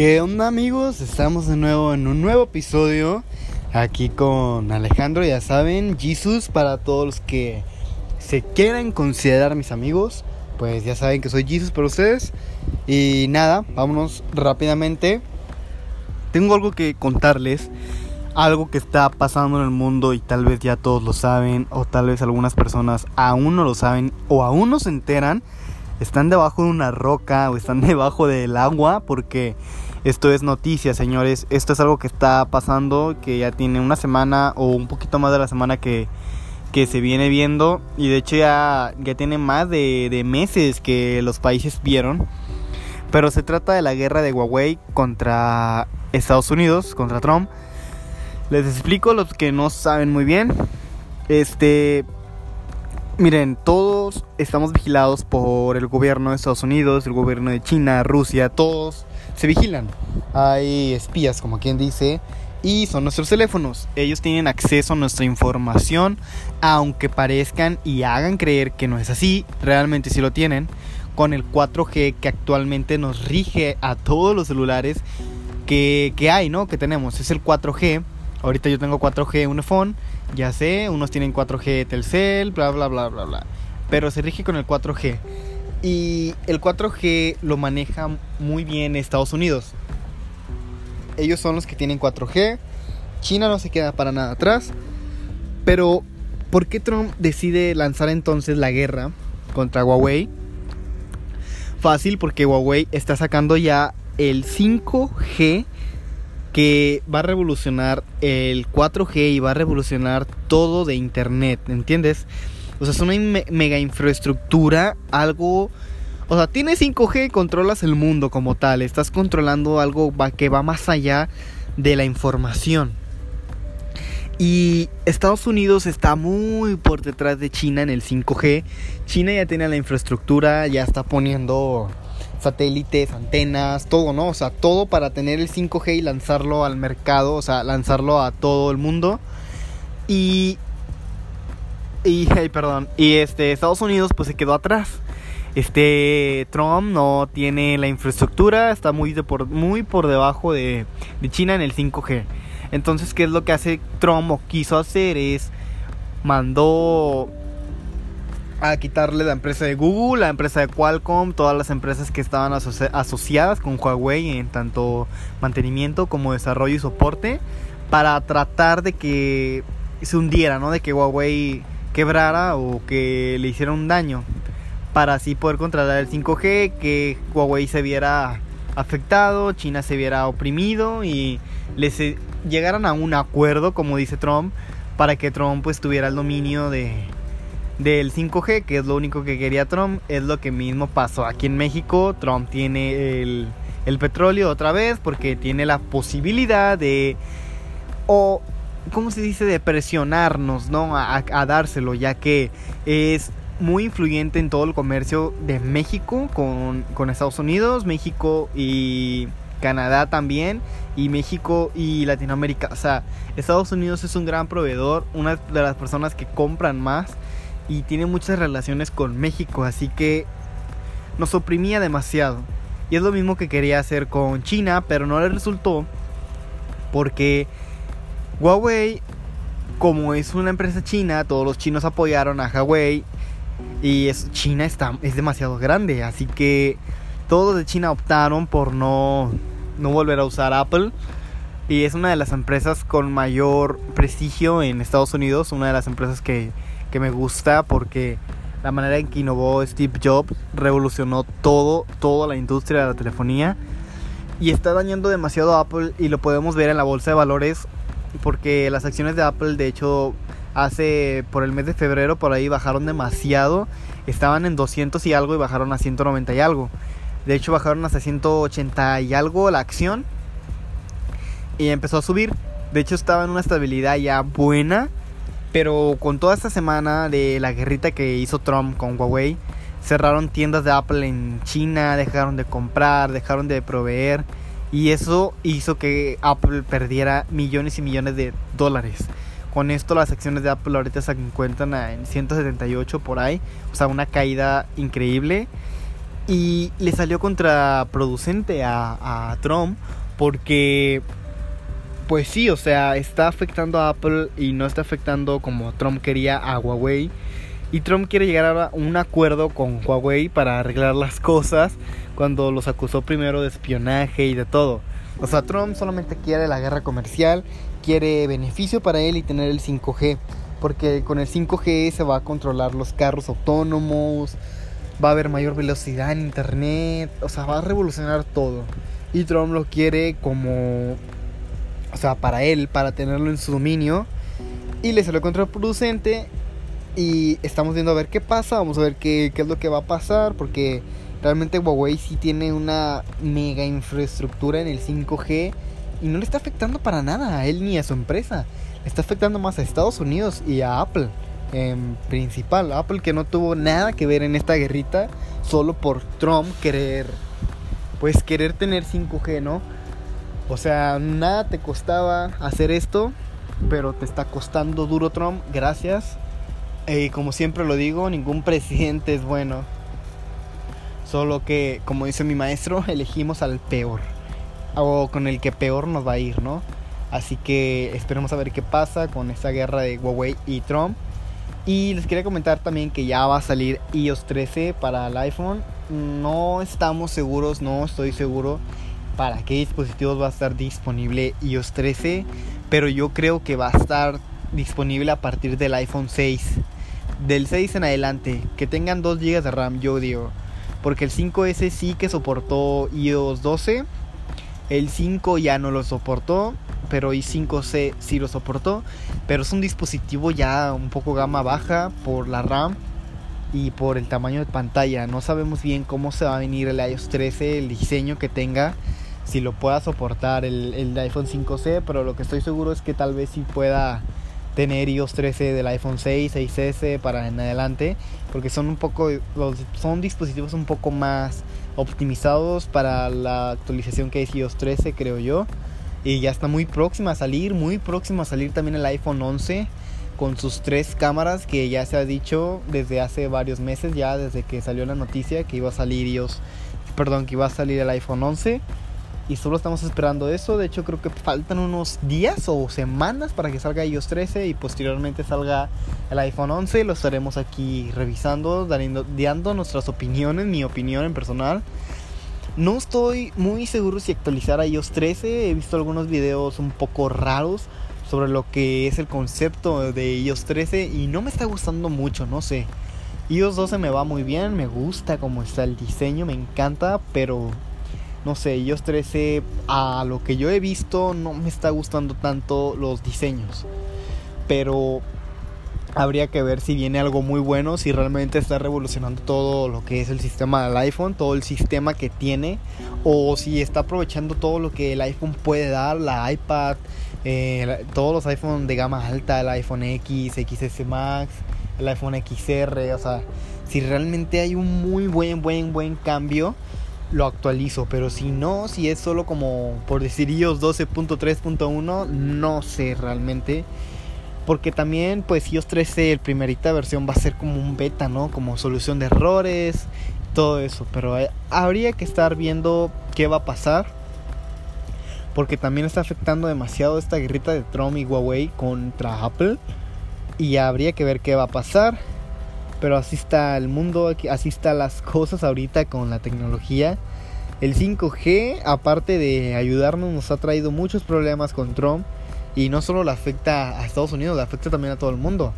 ¿Qué onda amigos? Estamos de nuevo en un nuevo episodio aquí con Alejandro, ya saben, Jesus para todos los que se quieran considerar mis amigos, pues ya saben que soy Jesus para ustedes. Y nada, vámonos rápidamente. Tengo algo que contarles, algo que está pasando en el mundo y tal vez ya todos lo saben o tal vez algunas personas aún no lo saben o aún no se enteran están debajo de una roca o están debajo del agua porque esto es noticia, señores. Esto es algo que está pasando, que ya tiene una semana o un poquito más de la semana que, que se viene viendo. Y de hecho ya, ya tiene más de, de meses que los países vieron. Pero se trata de la guerra de Huawei contra Estados Unidos, contra Trump. Les explico los que no saben muy bien. Este, Miren, todos estamos vigilados por el gobierno de Estados Unidos, el gobierno de China, Rusia, todos se vigilan. Hay espías, como quien dice, y son nuestros teléfonos. Ellos tienen acceso a nuestra información, aunque parezcan y hagan creer que no es así, realmente sí lo tienen, con el 4G que actualmente nos rige a todos los celulares que, que hay, ¿no? Que tenemos. Es el 4G. Ahorita yo tengo 4G un iPhone ya sé, unos tienen 4G Telcel, bla, bla, bla, bla, bla. Pero se rige con el 4G. Y el 4G lo maneja muy bien Estados Unidos. Ellos son los que tienen 4G. China no se queda para nada atrás. Pero, ¿por qué Trump decide lanzar entonces la guerra contra Huawei? Fácil, porque Huawei está sacando ya el 5G que va a revolucionar el 4G y va a revolucionar todo de Internet, ¿entiendes? O sea, es una mega infraestructura, algo... O sea, tienes 5G, controlas el mundo como tal, estás controlando algo que va más allá de la información. Y Estados Unidos está muy por detrás de China en el 5G. China ya tiene la infraestructura, ya está poniendo satélites, antenas, todo, ¿no? O sea, todo para tener el 5G y lanzarlo al mercado, o sea, lanzarlo a todo el mundo. Y y perdón, y este Estados Unidos pues se quedó atrás. Este Trump no tiene la infraestructura, está muy por muy por debajo de, de China en el 5G. Entonces, ¿qué es lo que hace Trump o quiso hacer? Es mandó a quitarle la empresa de Google, la empresa de Qualcomm, todas las empresas que estaban asociadas con Huawei en tanto mantenimiento como desarrollo y soporte para tratar de que se hundiera, ¿no? De que Huawei quebrara o que le hiciera un daño para así poder controlar el 5G, que Huawei se viera afectado, China se viera oprimido y les llegaran a un acuerdo, como dice Trump, para que Trump pues tuviera el dominio de del 5G, que es lo único que quería Trump, es lo que mismo pasó aquí en México. Trump tiene el, petróleo otra vez porque tiene la posibilidad de, o, ¿cómo se dice?, de presionarnos, ¿no? A, dárselo, ya que es muy influyente en todo el comercio de México con, con Estados Unidos, México y Canadá también, y México y Latinoamérica. O sea, Estados Unidos es un gran proveedor, una de las personas que compran más y tiene muchas relaciones con México, así que nos oprimía demasiado. Y es lo mismo que quería hacer con China, pero no le resultó porque Huawei, como es una empresa china, todos los chinos apoyaron a Huawei y es, China está, es demasiado grande, así que todos de China optaron por no, no volver a usar Apple. Y es una de las empresas con mayor prestigio en Estados Unidos, una de las empresas que que me gusta porque la manera en que innovó Steve Jobs revolucionó todo, toda la industria de la telefonía y está dañando demasiado a Apple y lo podemos ver en la bolsa de valores porque las acciones de Apple de hecho hace por el mes de febrero por ahí bajaron demasiado, estaban en 200 y algo y bajaron a 190 y algo. De hecho bajaron hasta 180 y algo la acción y empezó a subir. De hecho estaba en una estabilidad ya buena pero con toda esta semana de la guerrita que hizo Trump con Huawei, cerraron tiendas de Apple en China, dejaron de comprar, dejaron de proveer. Y eso hizo que Apple perdiera millones y millones de dólares. Con esto las acciones de Apple ahorita se encuentran en 178 por ahí. O sea, una caída increíble. Y le salió contraproducente a, a Trump porque pues sí, o sea, está afectando a Apple y no está afectando como Trump quería a Huawei. Y Trump quiere llegar a un acuerdo con Huawei para arreglar las cosas cuando los acusó primero de espionaje y de todo. O sea, Trump solamente quiere la guerra comercial, quiere beneficio para él y tener el 5G. Porque con el 5G se va a controlar los carros autónomos, va a haber mayor velocidad en Internet, o sea, va a revolucionar todo. Y Trump lo quiere como, o sea, para él, para tenerlo en su dominio. Y le salió contraproducente y estamos viendo a ver qué pasa, vamos a ver qué, qué es lo que va a pasar, porque realmente Huawei sí tiene una mega infraestructura en el 5G y no le está afectando para nada a él ni a su empresa. Le está afectando más a Estados Unidos y a Apple en principal. Apple que no tuvo nada que ver en esta guerrita solo por Trump querer, pues querer tener 5G, ¿no? O sea, nada te costaba hacer esto, pero te está costando duro Trump. Gracias y como siempre lo digo, ningún presidente es bueno. Solo que, como dice mi maestro, elegimos al peor. O con el que peor nos va a ir, ¿no? Así que esperemos a ver qué pasa con esta guerra de Huawei y Trump. Y les quería comentar también que ya va a salir iOS 13 para el iPhone. No estamos seguros, no estoy seguro para qué dispositivos va a estar disponible iOS 13. Pero yo creo que va a estar disponible a partir del iPhone 6 del 6 en adelante, que tengan 2 GB de RAM, yo digo. Porque el 5S sí que soportó iOS 12. El 5 ya no lo soportó. Pero i5C sí lo soportó. Pero es un dispositivo ya un poco gama baja por la RAM y por el tamaño de pantalla. No sabemos bien cómo se va a venir el iOS 13, el diseño que tenga. Si lo pueda soportar el, el iPhone 5C. Pero lo que estoy seguro es que tal vez sí pueda tener iOS 13 del iPhone 6, 6S para en adelante, porque son un poco los son dispositivos un poco más optimizados para la actualización que es iOS 13, creo yo. Y ya está muy próxima a salir, muy próxima a salir también el iPhone 11 con sus tres cámaras que ya se ha dicho desde hace varios meses, ya desde que salió la noticia que iba a salir iOS, perdón, que iba a salir el iPhone 11 y solo estamos esperando eso. De hecho, creo que faltan unos días o semanas para que salga iOS 13 y posteriormente salga el iPhone 11. Lo estaremos aquí revisando, dando, nuestras opiniones, mi opinión en personal. No estoy muy seguro si actualizar iOS 13. He visto algunos videos un poco raros sobre lo que es el concepto de iOS 13 y no me está gustando mucho, no sé. iOS 12 me va muy bien, me gusta cómo está el diseño, me encanta, pero no sé, iOS 13 a lo que yo he visto no me está gustando tanto los diseños. Pero habría que ver si viene algo muy bueno, si realmente está revolucionando todo lo que es el sistema del iPhone, todo el sistema que tiene, o si está aprovechando todo lo que el iPhone puede dar, la iPad, eh, todos los iPhones de gama alta, el iPhone X, XS Max, el iPhone XR, o sea, si realmente hay un muy buen, buen, buen cambio lo actualizo, pero si no, si es solo como por decir iOS 12.3.1, no sé realmente. Porque también pues iOS 13, el primerita versión va a ser como un beta, ¿no? Como solución de errores, todo eso. Pero eh, habría que estar viendo qué va a pasar. Porque también está afectando demasiado esta guerrita de Trump y Huawei contra Apple. Y habría que ver qué va a pasar. Pero así está el mundo, así están las cosas ahorita con la tecnología. El 5G, aparte de ayudarnos, nos ha traído muchos problemas con Trump. Y no solo le afecta a Estados Unidos, le afecta también a todo el mundo.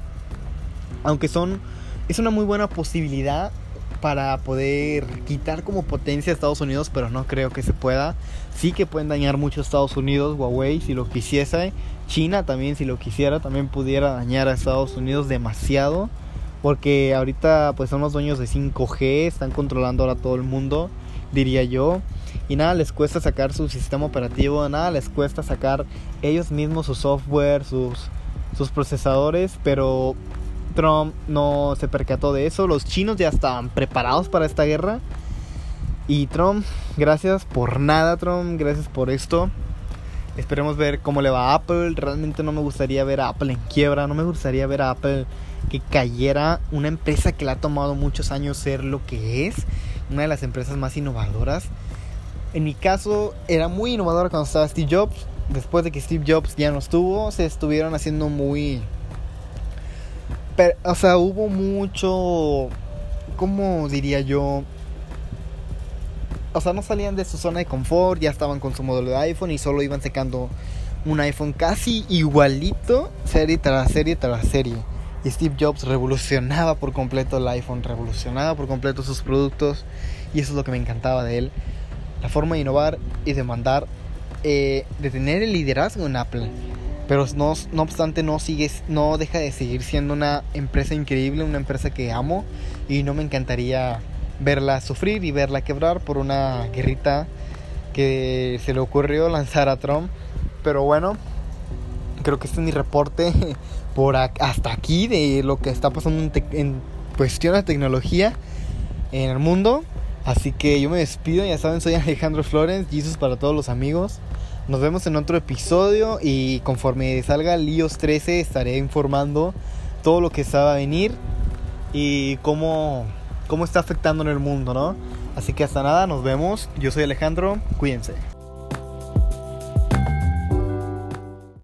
Aunque son. Es una muy buena posibilidad para poder quitar como potencia a Estados Unidos, pero no creo que se pueda. Sí que pueden dañar mucho a Estados Unidos, Huawei si lo quisiese. China también si lo quisiera, también pudiera dañar a Estados Unidos demasiado. Porque ahorita pues son los dueños de 5G, están controlando ahora todo el mundo, diría yo. Y nada les cuesta sacar su sistema operativo, nada les cuesta sacar ellos mismos su software, sus, sus procesadores, pero Trump no se percató de eso. Los chinos ya estaban preparados para esta guerra. Y Trump, gracias por nada, Trump, gracias por esto. Esperemos ver cómo le va a Apple. Realmente no me gustaría ver a Apple en quiebra, no me gustaría ver a Apple que cayera una empresa que le ha tomado muchos años ser lo que es, una de las empresas más innovadoras. En mi caso era muy innovadora cuando estaba Steve Jobs. Después de que Steve Jobs ya no estuvo, se estuvieron haciendo muy... Pero, o sea, hubo mucho... ¿Cómo diría yo? O sea, no salían de su zona de confort, ya estaban con su modelo de iPhone y solo iban secando un iPhone casi igualito, serie tras serie tras serie. Y Steve Jobs revolucionaba por completo el iPhone, revolucionaba por completo sus productos. Y eso es lo que me encantaba de él. La forma de innovar y de mandar, eh, de tener el liderazgo en Apple. Pero no, no obstante, no, sigue, no deja de seguir siendo una empresa increíble, una empresa que amo. Y no me encantaría verla sufrir y verla quebrar por una guerrita que se le ocurrió lanzar a Trump. Pero bueno, creo que este es mi reporte por hasta aquí de lo que está pasando en, cuestión de tecnología en el mundo. Así que yo me despido, ya saben, soy Alejandro Flores, Jesus para todos los amigos. Nos vemos en otro episodio y conforme salga el iOS 13 estaré informando todo lo que está a venir y cómo, cómo está afectando en el mundo, ¿no? Así que hasta nada, nos vemos. Yo soy Alejandro, cuídense.